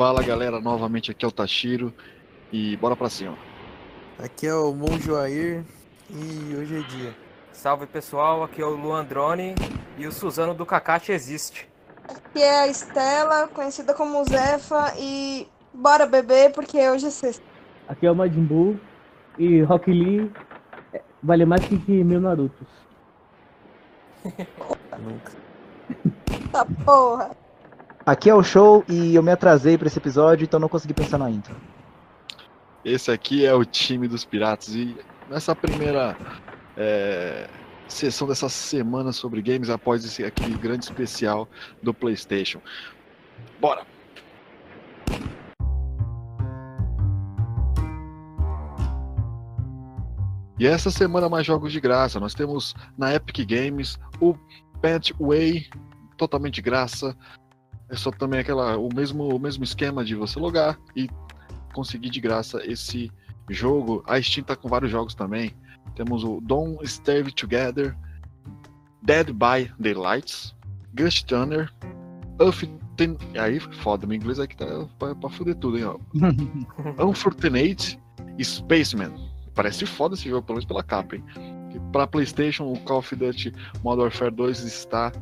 Fala galera, novamente aqui é o Tashiro e bora pra cima. Aqui é o Monjoair e hoje é dia. Salve pessoal, aqui é o Luandrone e o Suzano do Kakashi existe. Aqui é a Estela, conhecida como Zefa, e bora beber porque hoje é sexta. Aqui é o Majin Buu e Rock Lee é, vale mais que mil Narutos. Nunca. Tá porra. Aqui é o show e eu me atrasei pra esse episódio, então não consegui pensar na intro. Esse aqui é o time dos piratas e nessa primeira é, sessão dessa semana sobre games após esse aquele grande especial do PlayStation. Bora! E essa semana mais jogos de graça. Nós temos na Epic Games o Pathway totalmente de graça. É só também aquela o mesmo o mesmo esquema de você logar e conseguir de graça esse jogo. A Steam tá com vários jogos também. Temos o Don't Starve Together, Dead by Daylights, Ghost Runner, Earth Ten... Aí, foda, meu inglês aqui tá pra, pra fuder tudo, hein, ó. Unfortunate Spaceman. Parece foda esse jogo, pelo menos pela capa, hein. E pra Playstation, o Call of Duty Modern Warfare 2 está...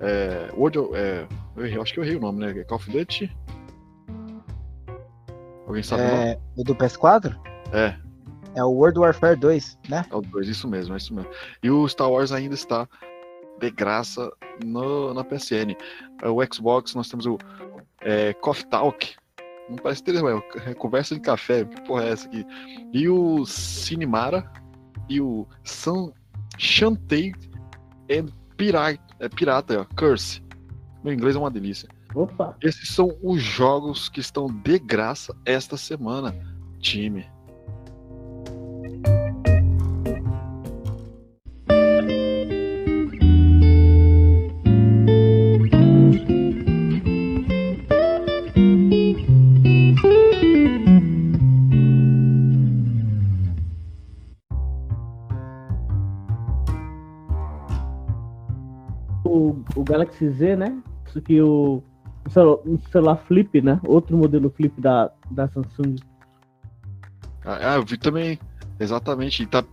É, World, é, eu acho que eu errei o nome, né? Call of Duty... Alguém sabe o nome? É, o do PS4? É. É o World Warfare 2, né? É o 2, isso mesmo, é isso mesmo. E o Star Wars ainda está de graça no, na PSN. É, O Xbox, nós temos o é, Coffee Talk. Não parece ter, é, é conversa de café, que porra é essa aqui? E o Cinemara e o San Shantae and Pirata, é pirata, ó, Curse. Meu inglês é uma delícia. Opa! Esses são os jogos que estão de graça esta semana, time. O, o Galaxy Z, né? Isso que o, o celu- o celular flip, né? Outro modelo flip da, da Samsung. Ah, eu vi também, exatamente. E tá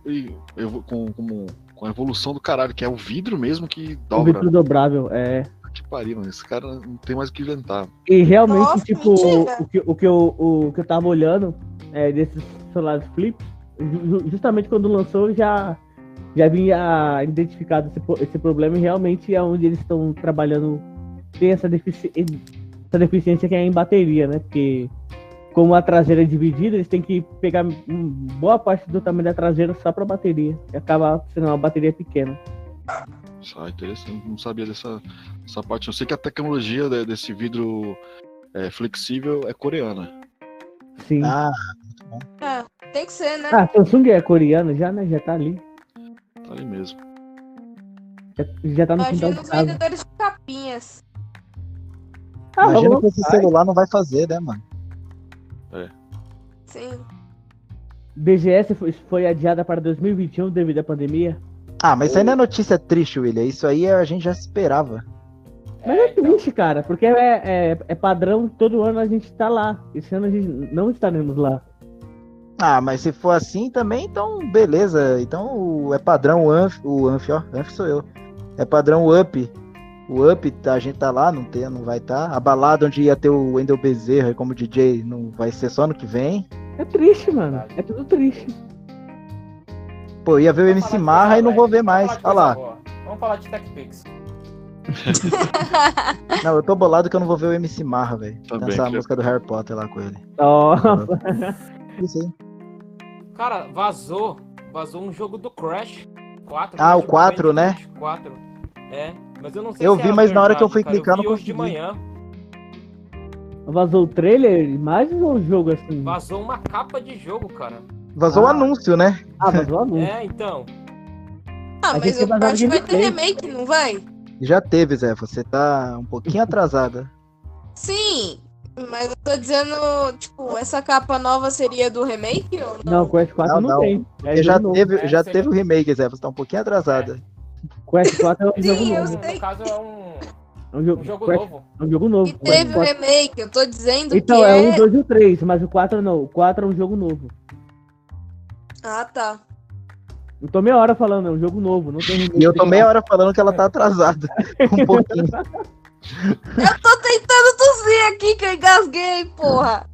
eu, com, com, com a evolução do caralho, que é o vidro mesmo que O dobra. vidro dobrável, é. Que pariu, mano. Esse cara não tem mais o que inventar. E realmente, Nossa, tipo, mentira. o que, o, que eu, o que eu tava olhando é, desses celulares flip, ju- justamente quando lançou, já, já vinha identificado esse, esse problema e realmente é onde eles estão trabalhando. Tem essa, defici essa deficiência que é em bateria, né? Porque como a traseira é dividida, eles têm que pegar boa parte do tamanho da traseira só pra bateria. E acaba sendo uma bateria pequena. Ah, interessante. Não sabia dessa, dessa parte. Eu sei que a tecnologia de- desse vidro é, flexível é coreana. Sim. Ah, É, tem que ser, né? Ah, Samsung é coreano já, né? Já tá ali. Tá ali mesmo. Já, já tá no de os casa. vendedores de capinhas. Ah, imagina que esse celular não vai fazer, né, mano? Sim. BGS foi, foi adiada para 2021 devido à pandemia. Ah, mas isso aí não é notícia triste, William. Isso aí a gente já esperava. Mas é triste, cara, porque é, é, é padrão, todo ano a gente tá lá. Esse ano a gente não estaremos lá. Ah, mas se for assim também, então beleza. Então é padrão o Anf, o Anf, ó. Anf sou eu. É padrão o Up. O Up, tá, a gente tá lá, não, tem, não vai estar. Tá. A balada onde ia ter o Wendel Bezerra como DJ não vai ser só no que vem. É triste, mano. É tudo triste. Pô, ia ver o MC Marra e não vou ver mais. Olha lá. boa. Vamos falar de TechPix. Não, eu tô bolado que eu não vou ver o MC Marra, velho. Credo. música do Harry Potter lá com ele. Ó, Isso aí. Cara, vazou. Vazou um jogo do Crash 4. Ah, o Crash 4, né? 4. É, mas eu não sei Eu se vi, era mas na hora que eu fui verdade, clicar, cara. não eu vi hoje de consegui. manhã. vazou o trailer, imagens ou o jogo assim? Vazou uma capa de jogo, cara. Vazou o Ah. anúncio, né? Ah, vazou a luz. É, então. Ah, mas gente o vai dar Crash vai ter remake, não vai? Já teve, Zé. Você tá um pouquinho atrasada. Sim, mas eu tô dizendo, tipo, essa capa nova seria do remake ou não? Não, Quest 4 Não, não, não. tem. É já novo. teve, É, já teve o remake, Zé. Você tá um pouquinho atrasada. Quest 4 é um Sim, jogo eu novo. sei. No caso é um. É um jogo, Um jogo Crash- novo. É um jogo novo. E teve o remake, eu tô dizendo Então, que é é... um, dois e o três, mas o 4 não. O 4 é um jogo novo. Ah, tá. Eu tô meia hora falando, é um jogo novo, não tem remake. E eu tô meia hora falando que ela tá atrasada. Um pouquinho. Eu tô tentando tossir aqui que eu engasguei, porra.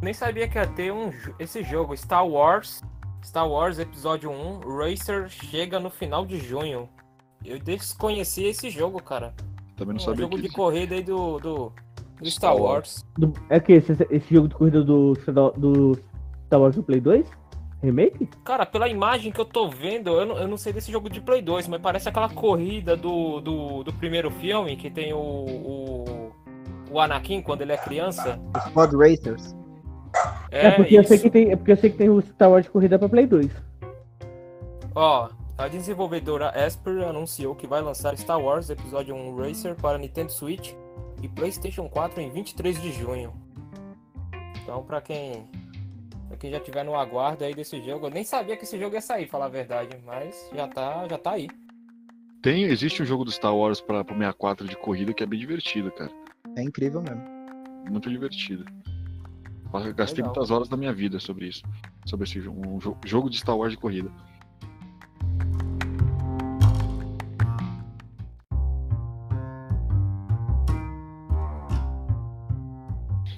Nem sabia que ia ter um, esse jogo, Star Wars. Star Wars Episódio 1, Racer chega no final de junho. Eu desconheci esse jogo, cara. Também não Um sabia jogo que de existia. corrida aí do, do, do Star. Wars. Do- é que esse, esse jogo de corrida do, do Star Wars do Play 2? Remake? Cara, pela imagem que eu tô vendo, eu não, eu não sei desse jogo de Play 2, mas parece aquela corrida do, do, do primeiro filme, que tem o, o, o Anakin quando ele é criança. Os Pod Racers. É, É, porque eu sei isso. que tem, é porque eu sei que tem o Star Wars de corrida pra Play 2. Ó, a desenvolvedora Asper anunciou que vai lançar Star Wars Episódio 1 Racer para Nintendo Switch e PlayStation 4 em 23 de junho. Então, pra quem, quem já tiver no aguardo aí desse jogo, eu nem sabia que esse jogo ia sair, falar a verdade, mas já tá, já tá aí. Tem, existe um jogo do Star Wars pra, pro 64 de corrida que é bem divertido, cara. É incrível mesmo. Muito divertido. Eu Gastei Legal. muitas horas da minha vida sobre isso. Sobre esse jogo, um jo- jogo de Star Wars de corrida.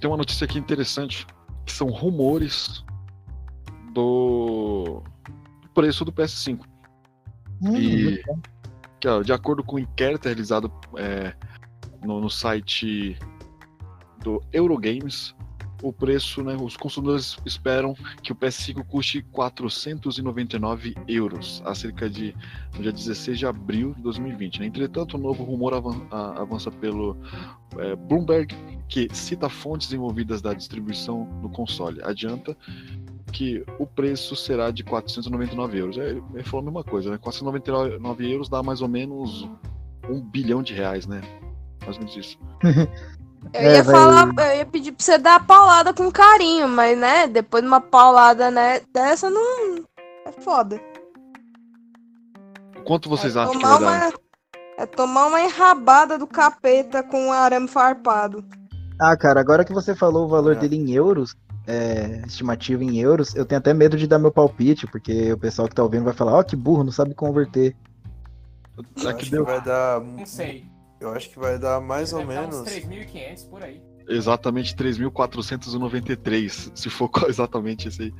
Tem uma notícia aqui interessante, que são rumores do preço do PS5. Hum, E que, ó, de acordo com o inquérito realizado é, no, no site do Eurogames, o preço, né, os consumidores esperam que o PS5 custe 499 euros, a cerca de no dia 16 de abril de 2020. né? Entretanto, o novo rumor avan- a- avança pelo é, Bloomberg, que cita fontes envolvidas da distribuição do console. Adianta que o preço será de 499 euros. É, Ele falou a mesma coisa, né? 499 euros dá mais ou menos um bilhão de reais, né? Mais ou menos isso. Eu É, ia vai- falar, eu ia pedir pra você dar a paulada com carinho, mas né, depois de uma paulada, né, dessa não. É foda. Quanto vocês é acham que vai dar? uma, É tomar uma enrabada do capeta com um arame farpado. Ah, cara, agora que você falou o valor É. dele em euros, é, estimativa em euros, eu tenho até medo de dar meu palpite, porque o pessoal que tá ouvindo vai falar, ó, que burro, não sabe converter. Eu acho deu que vai dar. Não sei. Eu acho que vai dar mais ou Deve dar uns menos. 3.500 por aí. exatamente 3.493, se for exatamente esse aí.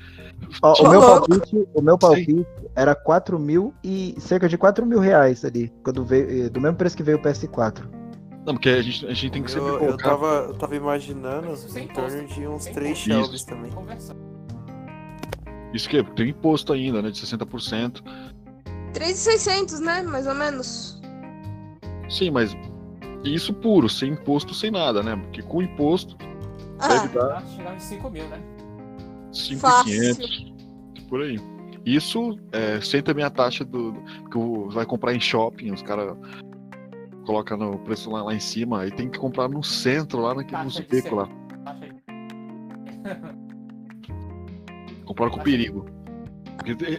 Ó, o meu palpite, o meu palpite era 4 mil e cerca de 4 mil reais ali, quando veio, eh, do mesmo preço que veio o PS4. Não, porque a gente, a gente tem que sempre Eu, eu, colocar. tava, eu tava imaginando em torno de uns três shelves também. Isso que é, tem imposto ainda, né? De 60%. 3,600, né? Mais ou menos. Sim, mas isso puro, sem imposto, sem nada, né? Porque com imposto Ah, deve dar Ah, Chegava em 5 mil, né? 5.500, por aí. Isso é, sem também a taxa do que vai comprar em shopping, os caras colocam no preço lá, lá em cima, aí tem que comprar no centro, lá naquele nos de becos lá. Aí. Comprar com perigo.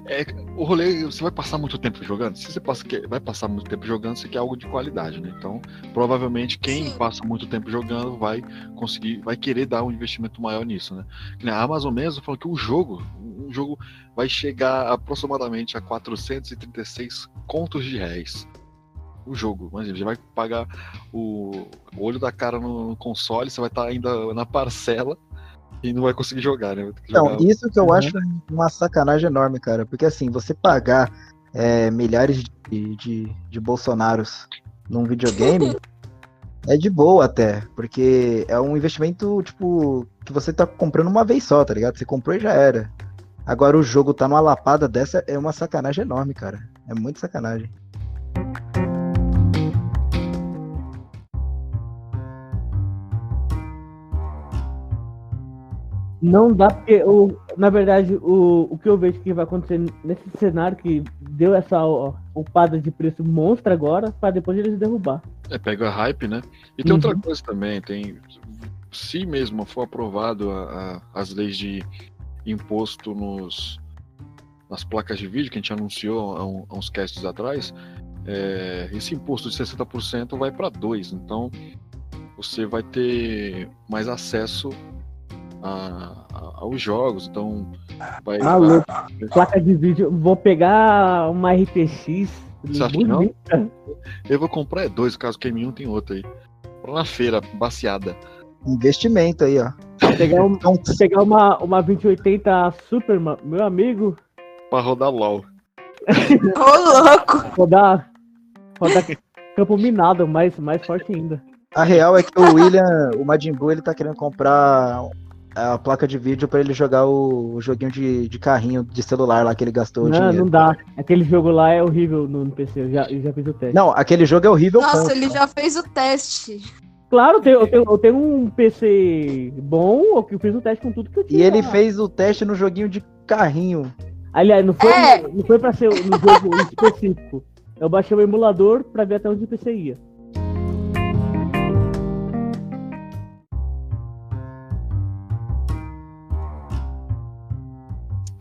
É, é- o rolê, você vai passar muito tempo jogando. Se você passa, vai passar muito tempo jogando, você quer algo de qualidade, né? Então, provavelmente, quem Sim. passa muito tempo jogando vai conseguir, vai querer dar um investimento maior nisso, né? A Amazon mesmo falou que o jogo, um jogo vai chegar aproximadamente a 436 contos de réis. O jogo, mas você vai pagar o olho da cara no console, você vai estar ainda na parcela e não vai conseguir jogar, né? Então, jogar isso que eu Uhum. acho uma sacanagem enorme, cara. Porque assim, você pagar é, milhares de, de, de Bolsonaros num videogame é de boa até. Porque é um investimento, tipo, que você tá comprando uma vez só, tá ligado? Você comprou e já era. Agora o jogo tá numa lapada dessa é uma sacanagem enorme, cara. É muito sacanagem. Não dá porque, o, na verdade, o, o que eu vejo que vai acontecer nesse cenário que deu essa ó, upada de preço monstro agora, pra depois eles derrubar. É, pega a hype, né? E tem Uhum. outra coisa também, tem. Se mesmo for aprovado a- a- as leis de imposto nos, nas placas de vídeo que a gente anunciou há, um- há uns casts atrás, é, esse imposto de 60% vai para 2%. Então você vai ter mais acesso a- a- aos jogos. Então vai. Ah, louco. Placa de vídeo. Vou pegar uma RTX. Você acha que não? Eu vou comprar é dois, caso queime um, tem outro aí. Lá na feira, baseada. Investimento aí, ó. Pegar, um- Então, pegar uma, uma 2080 Super, ma- meu amigo. Pra rodar LOL. Ô, louco! Rodar. Rodar campo minado, mais, mais forte ainda. a real é que o William, o Majin Buu, ele tá querendo comprar a placa de vídeo pra ele jogar o, o joguinho de, de carrinho de celular lá que ele gastou o Não, dinheiro. não dá. Aquele jogo lá é horrível no, no PC. Eu já, eu já fiz o teste. Não, aquele jogo é horrível. Nossa, ponto. ele já fez o teste. Claro, eu tenho, eu, tenho, eu tenho um PC bom, eu que fiz o teste com tudo que eu tinha. E ele fez o teste no joguinho de carrinho. Aliás, não foi, É. não foi pra ser no jogo específico. Eu baixei o emulador pra ver até onde o PC ia.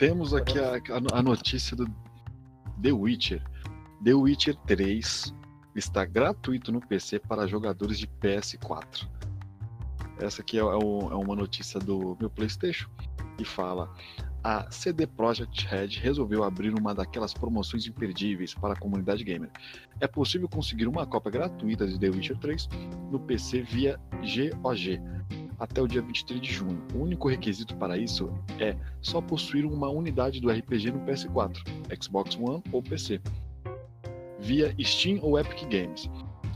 Temos aqui a, a- notícia do The Witcher. The Witcher 3 está gratuito no PC para jogadores de PS4. Essa aqui é, é um- é uma notícia do meu PlayStation e fala: a CD Projekt Red resolveu abrir uma daquelas promoções imperdíveis para a comunidade gamer. É possível conseguir uma cópia gratuita de The Witcher 3 no PC via GOG até o dia 23 de junho. O único requisito para isso é só possuir uma unidade do RPG no PS4, Xbox One ou PC, via Steam ou Epic Games.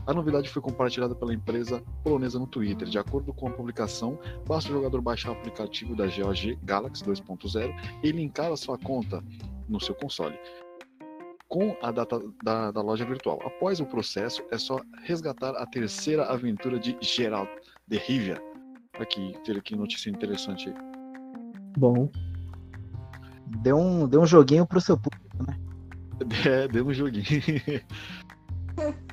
A novidade foi compartilhada pela empresa polonesa no Twitter. De acordo com a publicação, basta o jogador baixar o aplicativo da GOG Galaxy 2.0 e linkar a sua conta no seu console com a data da, da loja virtual. Após o processo, é só resgatar a terceira aventura de Geralt de Rivia. Aqui, ter aqui notícia interessante aí. Bom. Deu um, deu um joguinho pro seu público. É, deu um joguinho.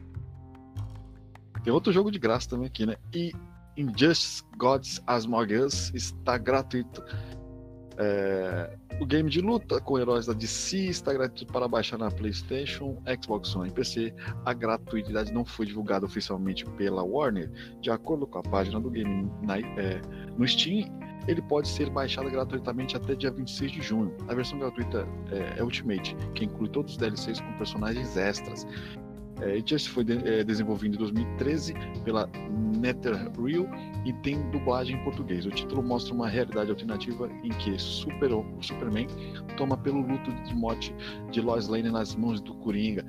Tem outro jogo de graça também aqui, né? E Injustice Gods Among Us está gratuito. É, o game de luta com heróis da DC está gratuito para baixar na PlayStation, Xbox One e PC. A gratuidade não foi divulgada oficialmente pela Warner. De acordo com a página do game na- é, no Steam, ele pode ser baixado gratuitamente até dia 26 de junho. A versão gratuita é, é Ultimate, que inclui todos os DLCs com personagens extras. É, Injustice foi de- é, desenvolvido em 2013 pela NetherReal e tem dublagem em português. O título mostra uma realidade alternativa em que Super, o Superman toma pelo luto de morte de Lois Lane nas mãos do Coringa.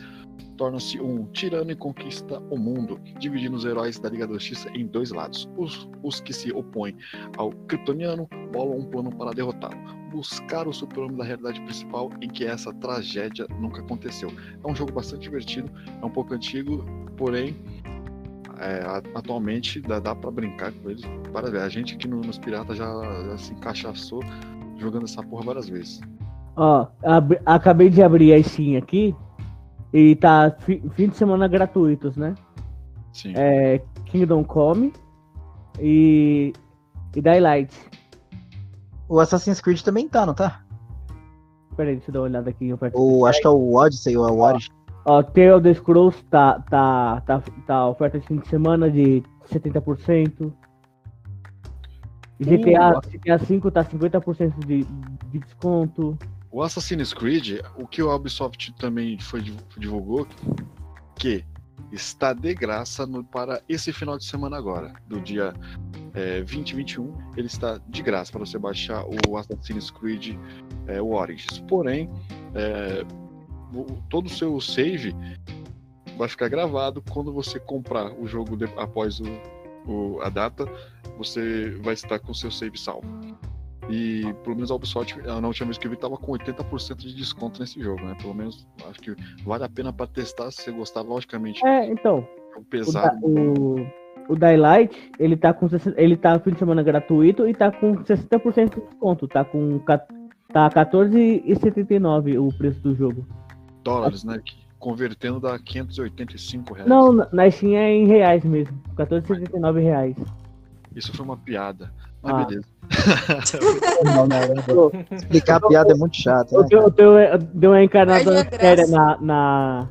Torna-se um tirano e conquista o mundo, dividindo os heróis da Liga da Justiça em dois lados. Os, os que se opõem ao Kryptoniano bolam um plano para derrotá-lo. Buscar o super-homem da realidade principal em que essa tragédia nunca aconteceu. É um jogo bastante divertido, é um pouco antigo, porém é, atualmente dá, dá para brincar com ele. Para ver, a gente aqui no, nos Piratas já, já se encaixaçou jogando essa porra várias vezes. Ó, ab- acabei de abrir a Steam aqui. E tá fi- fim de semana gratuitos, né? Sim. É Kingdom Come e, e Daylight. O Assassin's Creed também tá, não tá? Peraí, deixa eu dar uma olhada aqui. em oferta. Ou acho que é o Odyssey ou é o Origin. Ó, Tale of the Scrolls tá, tá, tá, tá oferta de fim de semana de 70%. GTA, GTA V tá 50% de, de desconto. O Assassin's Creed, o que o Ubisoft também foi div- divulgou, que está de graça no- para esse final de semana agora, do dia é, 20 e 21, ele está de graça para você baixar o Assassin's Creed é, Origins. Porém, é, o- todo o seu save vai ficar gravado quando você comprar o jogo de- após o, o- a data, você vai estar com seu save salvo. E pelo menos a Ubisoft, na última vez que eu vi, tava com 80% de desconto nesse jogo, né? Pelo menos acho que vale a pena para testar se você gostar, logicamente. É, então, É um o, pesado. Da- o, o Daylight, ele tá com 60 ele tá fim de semana gratuito e tá com 60% de desconto. Tá com tá 14,79 o preço do jogo. dólares, né? Que convertendo dá 585 reais. Não, na- na Steam é em reais mesmo. 14,79 reais. Isso foi uma piada. Mas Ah. beleza. Não, não, não. Explicar a piada é muito chato. Né? eu, eu, eu dei uma encarnada graça. séria na, na.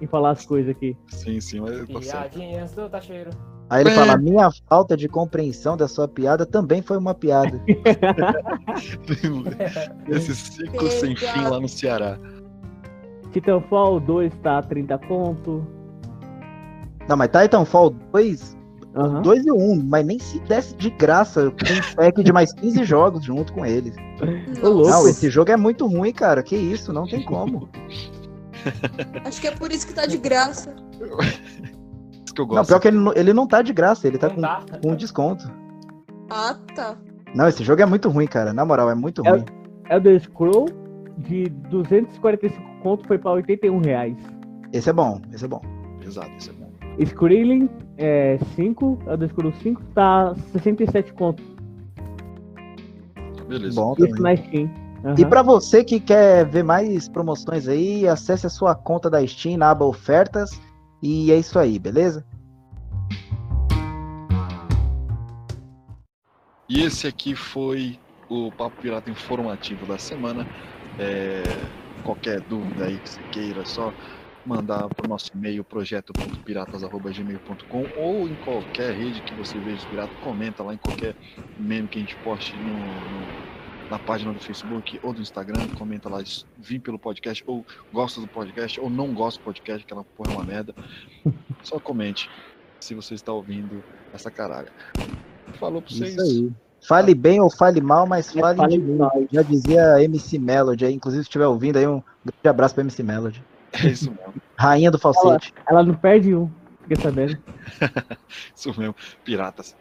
em falar as coisas aqui. Sim, sim, mas tá. Piadinhas do Tacheiro. Aí ele É. fala: minha falta de compreensão da sua piada também foi uma piada. Esse ciclo sem fim lá no Ceará. Titanfall 2 tá 30 conto. Não, mas Titanfall 2, Aham. 2 e 1, mas nem se desse de graça com um pack de mais 15 jogos junto com eles. Não, esse jogo é muito ruim, cara. Que isso, não tem como. Acho que é por isso que tá de graça. Isso que eu Não, gosto. pior que ele, não- ele não tá de graça, ele tá Não com, tá. com desconto. Ah, tá. Não, esse jogo é muito ruim, cara. Na moral, é muito É- ruim. Elder Scroll de 245 conto foi pra 81 reais. Esse é bom, esse é bom. Exato, isso é bom. Skrillin é, 5, Elder Scroll 5 tá 67 conto. Beleza. Bom Isso na Steam. Aham. E pra você que quer ver mais promoções aí, acesse a sua conta da Steam na aba ofertas. E é isso aí, beleza? E esse aqui foi o Papo Pirata informativo da semana. É, qualquer dúvida aí que você queira, só mandar para o nosso e-mail projeto.piratas.gmail.com ou em qualquer rede que você veja os piratas, comenta lá em qualquer meme que a gente poste no, no- na página do Facebook ou do Instagram, comenta lá, vim pelo podcast, ou gosta do podcast, ou não gosta do podcast, que ela porra é uma merda. Só comente se você está ouvindo essa caralho. Falou pra vocês. Isso aí. Fale bem ou fale mal, mas Mas fale fale de mim. Já dizia MC Melody aí. Inclusive, se estiver ouvindo aí, um grande abraço pra MC Melody. É isso mesmo. Rainha do falsete. Ela não perde um, fiquei sabendo. Isso mesmo. Piratas.